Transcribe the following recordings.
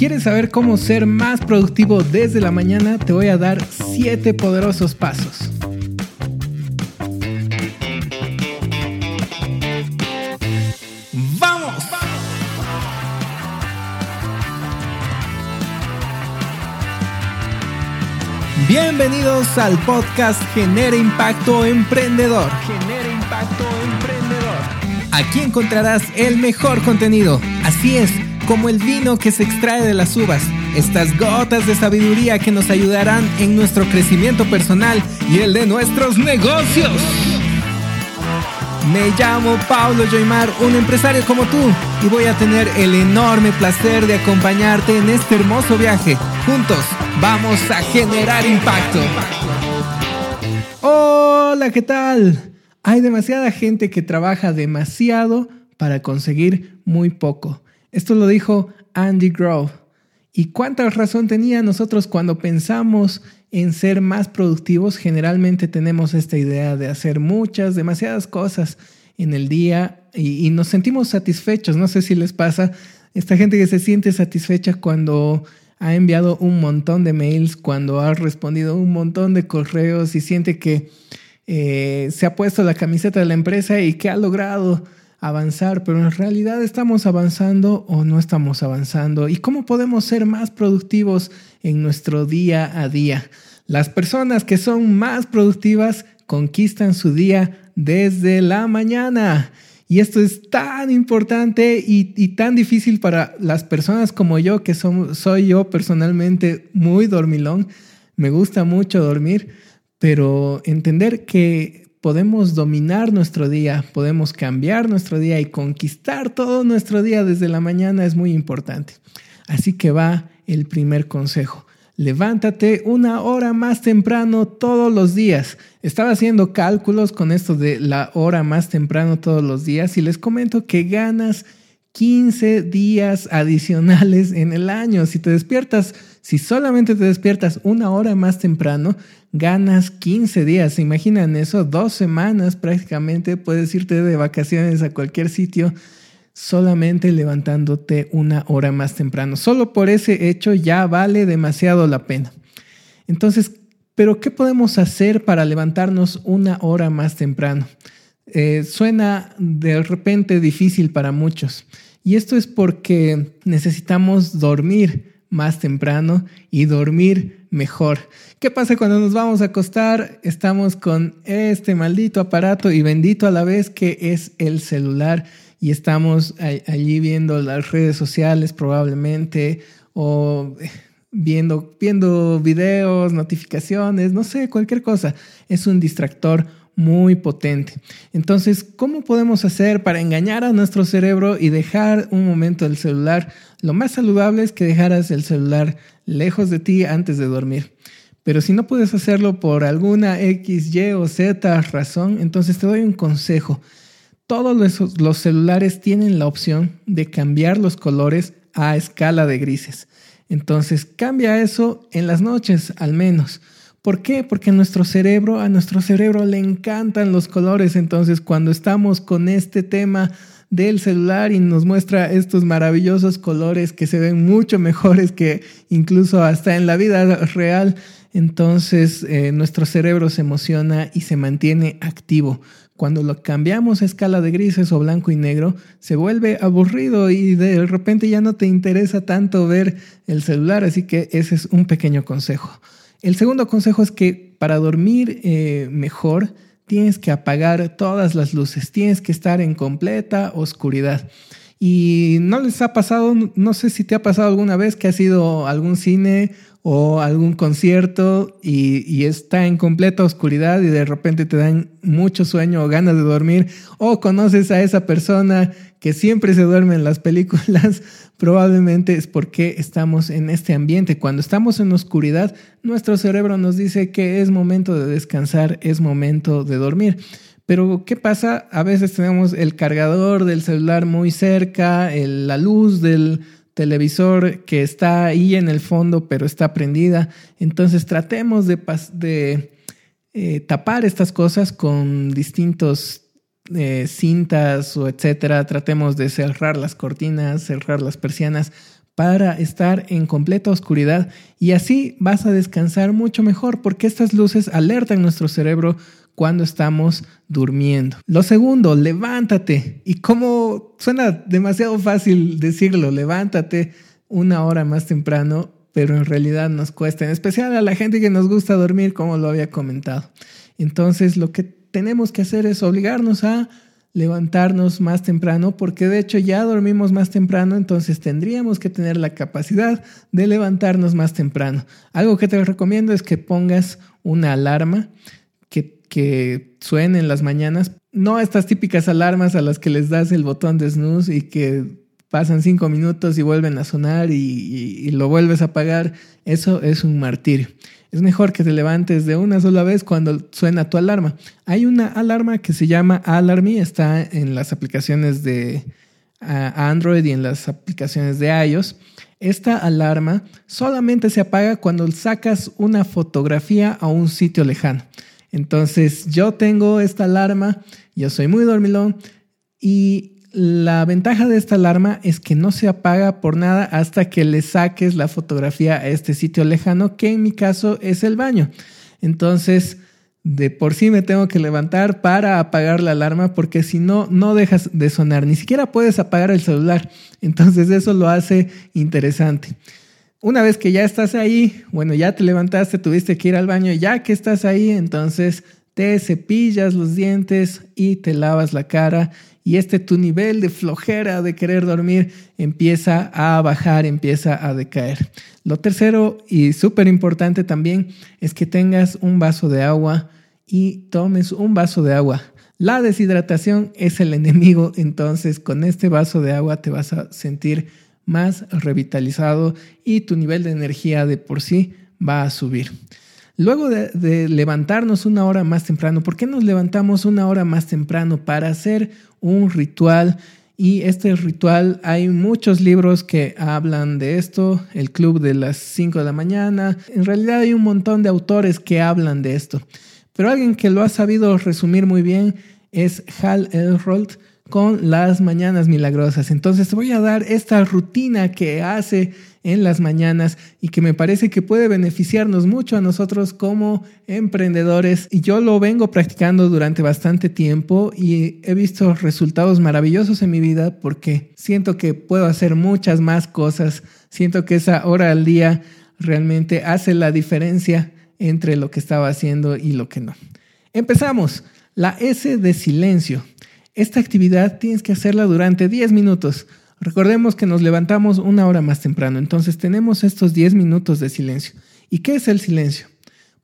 ¿Quieres saber cómo ser más productivo desde la mañana? Te voy a dar 7 poderosos pasos. ¡Vamos! Bienvenidos al podcast Genera Impacto Emprendedor. Genera Impacto Emprendedor. Aquí encontrarás el mejor contenido. Así es como el vino que se extrae de las uvas, estas gotas de sabiduría que nos ayudarán en nuestro crecimiento personal y el de nuestros negocios. Me llamo Paulo Joymar, un empresario como tú, y voy a tener el enorme placer de acompañarte en este hermoso viaje. Juntos vamos a generar impacto. Hola, ¿qué tal? Hay demasiada gente que trabaja demasiado para conseguir muy poco. Esto lo dijo Andy Grove. ¿Y cuánta razón tenía nosotros cuando pensamos en ser más productivos? Generalmente tenemos esta idea de hacer muchas, demasiadas cosas en el día y, nos sentimos satisfechos. No sé si les pasa, esta gente que se siente satisfecha cuando ha enviado un montón de mails, cuando ha respondido un montón de correos y siente que eh, se ha puesto la camiseta de la empresa y que ha logrado avanzar, pero en realidad estamos avanzando o no estamos avanzando y cómo podemos ser más productivos en nuestro día a día. Las personas que son más productivas conquistan su día desde la mañana. Y esto es tan importante y, tan difícil para las personas como yo, que soy yo personalmente muy dormilón. Me gusta mucho dormir, pero entender que podemos dominar nuestro día, podemos cambiar nuestro día y conquistar todo nuestro día desde la mañana es muy importante. Así que va el primer consejo. Levántate una hora más temprano todos los días. Estaba haciendo cálculos con esto de la hora más temprano todos los días y les comento que ganas 15 días adicionales en el año. Si te despiertas, si solamente te despiertas una hora más temprano, ganas 15 días. ¿Se imaginan eso? Dos semanas prácticamente puedes irte de vacaciones a cualquier sitio solamente levantándote una hora más temprano. Solo por ese hecho ya vale demasiado la pena. Entonces, ¿pero qué podemos hacer para levantarnos una hora más temprano? Eh, suena de repente difícil para muchos. Y esto es porque necesitamos dormir más temprano y dormir mejor. ¿Qué pasa cuando nos vamos a acostar? Estamos con este maldito aparato y bendito a la vez que es el celular y estamos allí viendo las redes sociales probablemente o viendo, viendo videos, notificaciones, no sé, cualquier cosa. Es un distractor muy potente. Entonces, ¿cómo podemos hacer para engañar a nuestro cerebro y dejar un momento el celular? Lo más saludable es que dejaras el celular lejos de ti antes de dormir. Pero si no puedes hacerlo por alguna X, Y o Z razón, entonces te doy un consejo. Todos los, celulares tienen la opción de cambiar los colores a escala de grises. Entonces cambia eso en las noches al menos. ¿Por qué? Porque nuestro cerebro, a nuestro cerebro le encantan los colores. Entonces cuando estamos con este tema del celular y nos muestra estos maravillosos colores que se ven mucho mejores que incluso hasta en la vida real, entonces eh, nuestro cerebro se emociona y se mantiene activo. Cuando lo cambiamos a escala de grises o blanco y negro, se vuelve aburrido y de repente ya no te interesa tanto ver el celular, así que ese es un pequeño consejo. El segundo consejo es que para dormir eh, mejor tienes que apagar todas las luces, tienes que estar en completa oscuridad. Y no les ha pasado, no sé si te ha pasado alguna vez que has ido a algún cine o algún concierto y, está en completa oscuridad y de repente te dan mucho sueño o ganas de dormir o conoces a esa persona que siempre se duerme en las películas, probablemente es porque estamos en este ambiente. Cuando estamos en oscuridad, nuestro cerebro nos dice que es momento de descansar, es momento de dormir. Pero ¿qué pasa? A veces tenemos el cargador del celular muy cerca, la luz del televisor que está ahí en el fondo, pero está prendida. Entonces tratemos de, eh, tapar estas cosas con distintos eh, cintas o etcétera. Tratemos de cerrar las cortinas, cerrar las persianas para estar en completa oscuridad y así vas a descansar mucho mejor porque estas luces alertan nuestro cerebro cuando estamos durmiendo. Lo segundo, levántate. Y como suena demasiado fácil decirlo, levántate una hora más temprano, pero en realidad nos cuesta, en especial a la gente que nos gusta dormir, como lo había comentado. Entonces, lo que tenemos que hacer es obligarnos a levantarnos más temprano, porque de hecho ya dormimos más temprano, entonces tendríamos que tener la capacidad de levantarnos más temprano. Algo que te recomiendo es que pongas una alarma que, que suene en las mañanas, no estas típicas alarmas a las que les das el botón de snooze y que pasan cinco minutos y vuelven a sonar y, y lo vuelves a apagar, eso es un martirio. Es mejor que te levantes de una sola vez cuando suena tu alarma. Hay una alarma que se llama Alarmy, está en las aplicaciones de Android y en las aplicaciones de iOS. Esta alarma solamente se apaga cuando sacas una fotografía a un sitio lejano. Entonces yo tengo esta alarma, yo soy muy dormilón y la ventaja de esta alarma es que no se apaga por nada hasta que le saques la fotografía a este sitio lejano, que en mi caso es el baño. Entonces, de por sí me tengo que levantar para apagar la alarma porque si no, no dejas de sonar. Ni siquiera puedes apagar el celular. Entonces, eso lo hace interesante. Una vez que ya estás ahí, bueno, ya te levantaste, tuviste que ir al baño, ya que estás ahí, entonces te cepillas los dientes y te lavas la cara y este tu nivel de flojera de querer dormir empieza a bajar, empieza a decaer. Lo tercero y súper importante también es que tengas un vaso de agua y tomes un vaso de agua. La deshidratación es el enemigo, entonces con este vaso de agua te vas a sentir más revitalizado y tu nivel de energía de por sí va a subir. Luego de, levantarnos una hora más temprano, ¿por qué nos levantamos una hora más temprano? Para hacer un ritual. Y este ritual, hay muchos libros que hablan de esto, el club de las 5 de la mañana. En realidad hay un montón de autores que hablan de esto. Pero alguien que lo ha sabido resumir muy bien es Hal Elrold con las mañanas milagrosas. Entonces voy a dar esta rutina que hace en las mañanas y que me parece que puede beneficiarnos mucho a nosotros como emprendedores. Y yo lo vengo practicando durante bastante tiempo y he visto resultados maravillosos en mi vida porque siento que puedo hacer muchas más cosas. Siento que esa hora al día realmente hace la diferencia entre lo que estaba haciendo y lo que no. Empezamos. La S de silencio. Esta actividad tienes que hacerla durante 10 minutos. Recordemos que nos levantamos una hora más temprano, entonces tenemos estos 10 minutos de silencio. ¿Y qué es el silencio?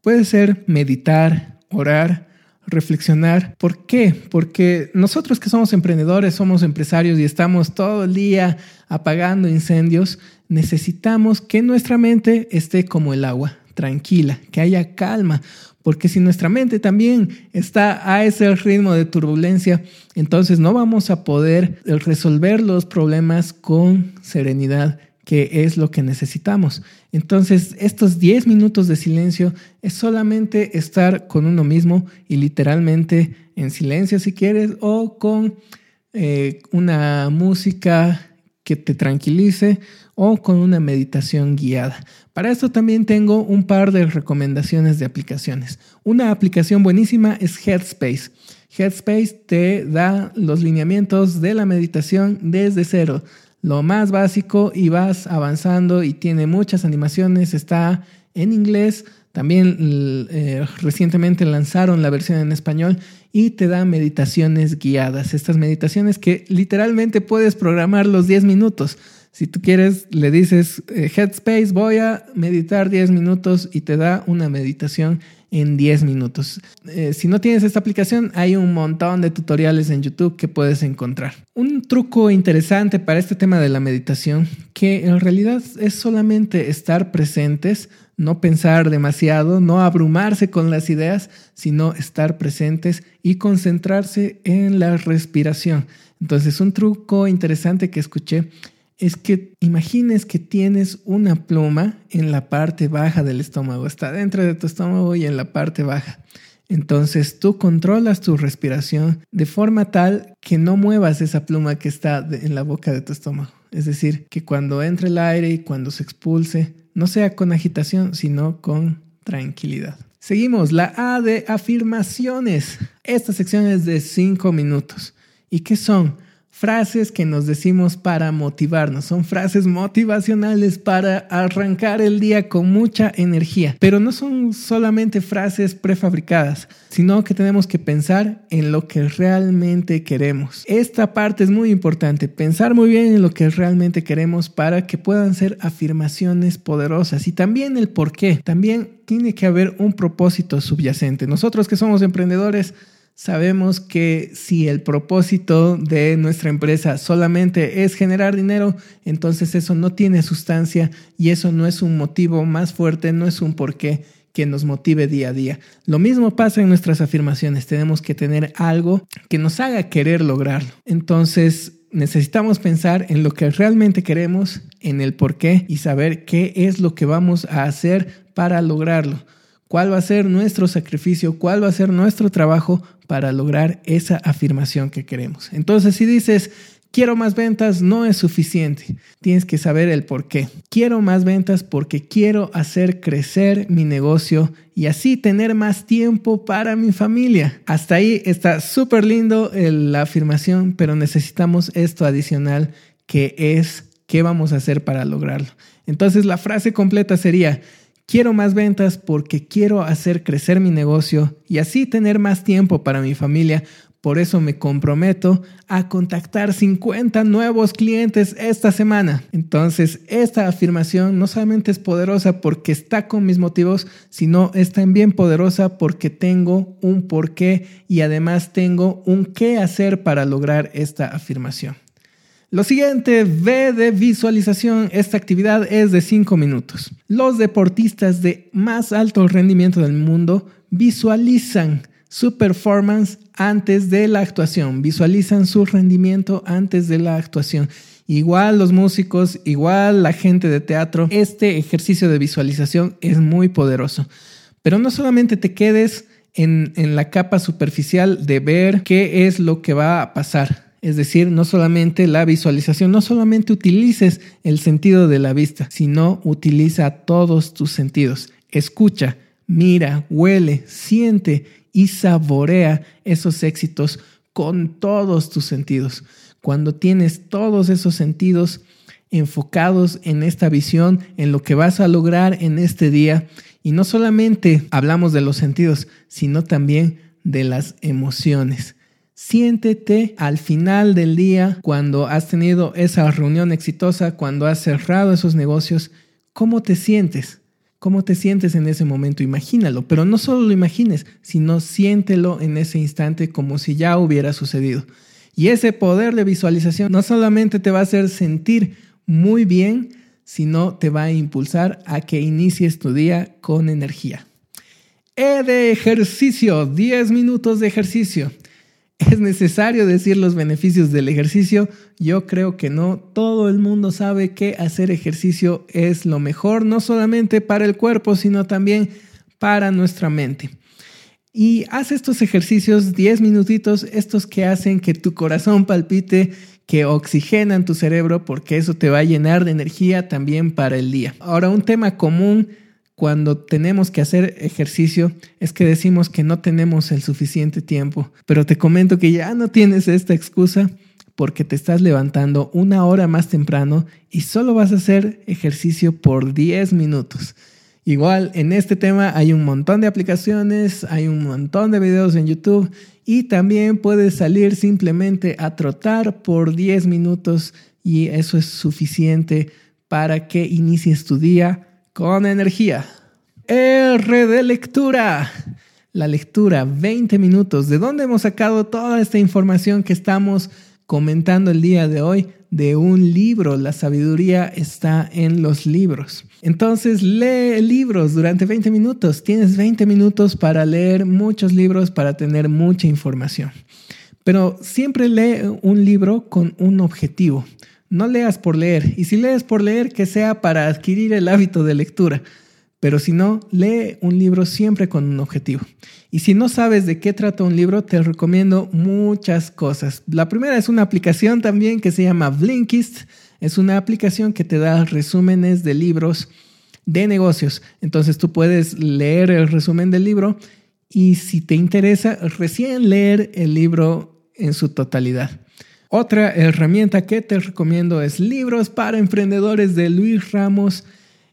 Puede ser meditar, orar, reflexionar. ¿Por qué? Porque nosotros que somos emprendedores, somos empresarios y estamos todo el día apagando incendios, necesitamos que nuestra mente esté como el agua, tranquila, que haya calma, porque si nuestra mente también está a ese ritmo de turbulencia, entonces no vamos a poder resolver los problemas con serenidad, que es lo que necesitamos. Entonces, estos 10 minutos de silencio es solamente estar con uno mismo y literalmente en silencio si quieres o con eh, una música que te tranquilice o con una meditación guiada. Para esto también tengo un par de recomendaciones de aplicaciones. Una aplicación buenísima es Headspace. Headspace te da los lineamientos de la meditación desde cero, lo más básico y vas avanzando y tiene muchas animaciones, está en inglés, también eh, recientemente lanzaron la versión en español y te da meditaciones guiadas. Estas meditaciones que literalmente puedes programar los 10 minutos. Si tú quieres, le dices eh, Headspace, voy a meditar 10 minutos y te da una meditación en 10 minutos. Eh, si no tienes esta aplicación, hay un montón de tutoriales en YouTube que puedes encontrar. Un truco interesante para este tema de la meditación, que en realidad es solamente estar presentes, no pensar demasiado, no abrumarse con las ideas, sino estar presentes y concentrarse en la respiración. Entonces, un truco interesante que escuché es que imagines que tienes una pluma en la parte baja del estómago, está dentro de tu estómago y en la parte baja. Entonces tú controlas tu respiración de forma tal que no muevas esa pluma que está en la boca de tu estómago. Es decir, que cuando entre el aire y cuando se expulse, no sea con agitación, sino con tranquilidad. Seguimos, la A de afirmaciones. Esta sección es de 5 minutos. ¿Y qué son? Frases que nos decimos para motivarnos, son frases motivacionales para arrancar el día con mucha energía, pero no son solamente frases prefabricadas, sino que tenemos que pensar en lo que realmente queremos. Esta parte es muy importante, pensar muy bien en lo que realmente queremos para que puedan ser afirmaciones poderosas y también el por qué, también tiene que haber un propósito subyacente. Nosotros que somos emprendedores, Sabemos que si el propósito de nuestra empresa solamente es generar dinero, entonces eso no tiene sustancia y eso no es un motivo más fuerte, no es un porqué que nos motive día a día. Lo mismo pasa en nuestras afirmaciones, tenemos que tener algo que nos haga querer lograrlo. Entonces, necesitamos pensar en lo que realmente queremos, en el porqué y saber qué es lo que vamos a hacer para lograrlo cuál va a ser nuestro sacrificio, cuál va a ser nuestro trabajo para lograr esa afirmación que queremos. Entonces, si dices, quiero más ventas, no es suficiente. Tienes que saber el por qué. Quiero más ventas porque quiero hacer crecer mi negocio y así tener más tiempo para mi familia. Hasta ahí está súper lindo la afirmación, pero necesitamos esto adicional que es qué vamos a hacer para lograrlo. Entonces, la frase completa sería, Quiero más ventas porque quiero hacer crecer mi negocio y así tener más tiempo para mi familia. Por eso me comprometo a contactar 50 nuevos clientes esta semana. Entonces, esta afirmación no solamente es poderosa porque está con mis motivos, sino es también poderosa porque tengo un porqué y además tengo un qué hacer para lograr esta afirmación. Lo siguiente, V de visualización. Esta actividad es de 5 minutos. Los deportistas de más alto rendimiento del mundo visualizan su performance antes de la actuación, visualizan su rendimiento antes de la actuación. Igual los músicos, igual la gente de teatro, este ejercicio de visualización es muy poderoso. Pero no solamente te quedes en la capa superficial de ver qué es lo que va a pasar es decir, no solamente la visualización, no solamente utilices el sentido de la vista, sino utiliza todos tus sentidos. Escucha, mira, huele, siente y saborea esos éxitos con todos tus sentidos. Cuando tienes todos esos sentidos enfocados en esta visión, en lo que vas a lograr en este día, y no solamente hablamos de los sentidos, sino también de las emociones. Siéntete al final del día, cuando has tenido esa reunión exitosa, cuando has cerrado esos negocios, ¿cómo te sientes? ¿Cómo te sientes en ese momento? Imagínalo, pero no solo lo imagines, sino siéntelo en ese instante como si ya hubiera sucedido. Y ese poder de visualización no solamente te va a hacer sentir muy bien, sino te va a impulsar a que inicies tu día con energía. E de ejercicio, 10 minutos de ejercicio. ¿Es necesario decir los beneficios del ejercicio? Yo creo que no. Todo el mundo sabe que hacer ejercicio es lo mejor, no solamente para el cuerpo, sino también para nuestra mente. Y haz estos ejercicios 10 minutitos, estos que hacen que tu corazón palpite, que oxigenan tu cerebro, porque eso te va a llenar de energía también para el día. Ahora, un tema común cuando tenemos que hacer ejercicio es que decimos que no tenemos el suficiente tiempo, pero te comento que ya no tienes esta excusa porque te estás levantando una hora más temprano y solo vas a hacer ejercicio por 10 minutos. Igual en este tema hay un montón de aplicaciones, hay un montón de videos en YouTube y también puedes salir simplemente a trotar por 10 minutos y eso es suficiente para que inicies tu día con energía. R de lectura. La lectura, 20 minutos. ¿De dónde hemos sacado toda esta información que estamos comentando el día de hoy? De un libro. La sabiduría está en los libros. Entonces, lee libros durante 20 minutos. Tienes 20 minutos para leer muchos libros, para tener mucha información. Pero siempre lee un libro con un objetivo. No leas por leer. Y si lees por leer, que sea para adquirir el hábito de lectura. Pero si no, lee un libro siempre con un objetivo. Y si no sabes de qué trata un libro, te recomiendo muchas cosas. La primera es una aplicación también que se llama Blinkist. Es una aplicación que te da resúmenes de libros de negocios. Entonces tú puedes leer el resumen del libro y si te interesa, recién leer el libro en su totalidad. Otra herramienta que te recomiendo es Libros para Emprendedores de Luis Ramos,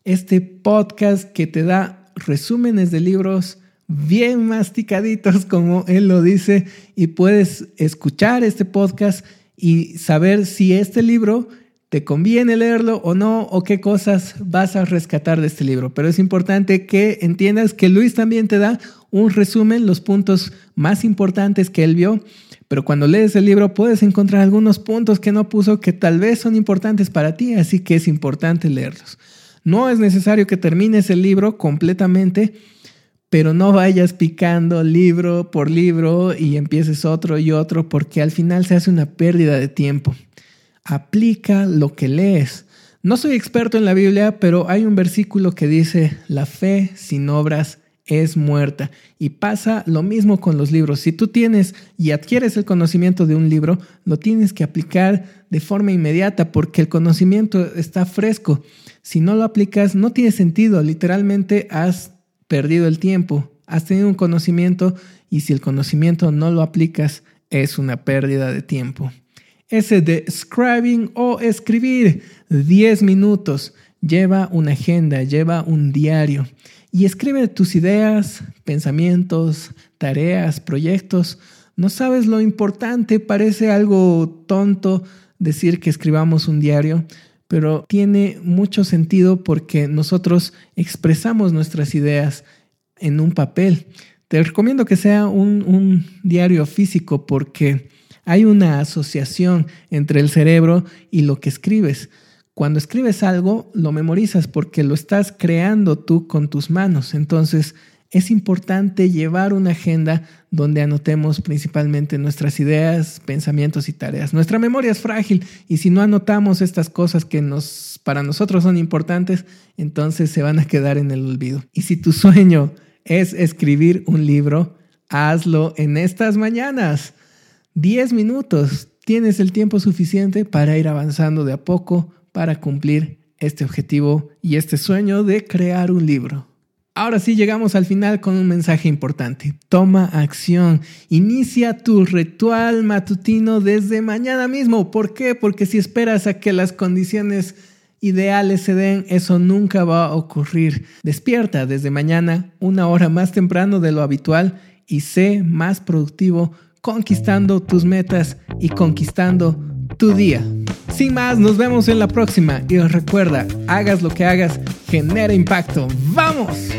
este podcast que te da resúmenes de libros bien masticaditos, como él lo dice, y puedes escuchar este podcast y saber si este libro te conviene leerlo o no, o qué cosas vas a rescatar de este libro. Pero es importante que entiendas que Luis también te da un resumen, los puntos más importantes que él vio. Pero cuando lees el libro puedes encontrar algunos puntos que no puso que tal vez son importantes para ti, así que es importante leerlos. No es necesario que termines el libro completamente, pero no vayas picando libro por libro y empieces otro y otro, porque al final se hace una pérdida de tiempo. Aplica lo que lees. No soy experto en la Biblia, pero hay un versículo que dice, la fe sin obras es muerta. Y pasa lo mismo con los libros. Si tú tienes y adquieres el conocimiento de un libro, lo tienes que aplicar de forma inmediata porque el conocimiento está fresco. Si no lo aplicas, no tiene sentido. Literalmente has perdido el tiempo, has tenido un conocimiento y si el conocimiento no lo aplicas es una pérdida de tiempo. Ese de scribing o escribir 10 minutos lleva una agenda, lleva un diario y escribe tus ideas, pensamientos, tareas, proyectos. No sabes lo importante, parece algo tonto decir que escribamos un diario, pero tiene mucho sentido porque nosotros expresamos nuestras ideas en un papel. Te recomiendo que sea un, diario físico porque hay una asociación entre el cerebro y lo que escribes. Cuando escribes algo, lo memorizas porque lo estás creando tú con tus manos. Entonces, es importante llevar una agenda donde anotemos principalmente nuestras ideas, pensamientos y tareas. Nuestra memoria es frágil y si no anotamos estas cosas que nos, para nosotros son importantes, entonces se van a quedar en el olvido. Y si tu sueño es escribir un libro, hazlo en estas mañanas. 10 minutos. Tienes el tiempo suficiente para ir avanzando de a poco para cumplir este objetivo y este sueño de crear un libro. Ahora sí llegamos al final con un mensaje importante. Toma acción. Inicia tu ritual matutino desde mañana mismo. ¿Por qué? Porque si esperas a que las condiciones ideales se den, eso nunca va a ocurrir. Despierta desde mañana una hora más temprano de lo habitual y sé más productivo conquistando tus metas y conquistando tu día. Sin más, nos vemos en la próxima y recuerda, hagas lo que hagas, genera impacto. ¡Vamos!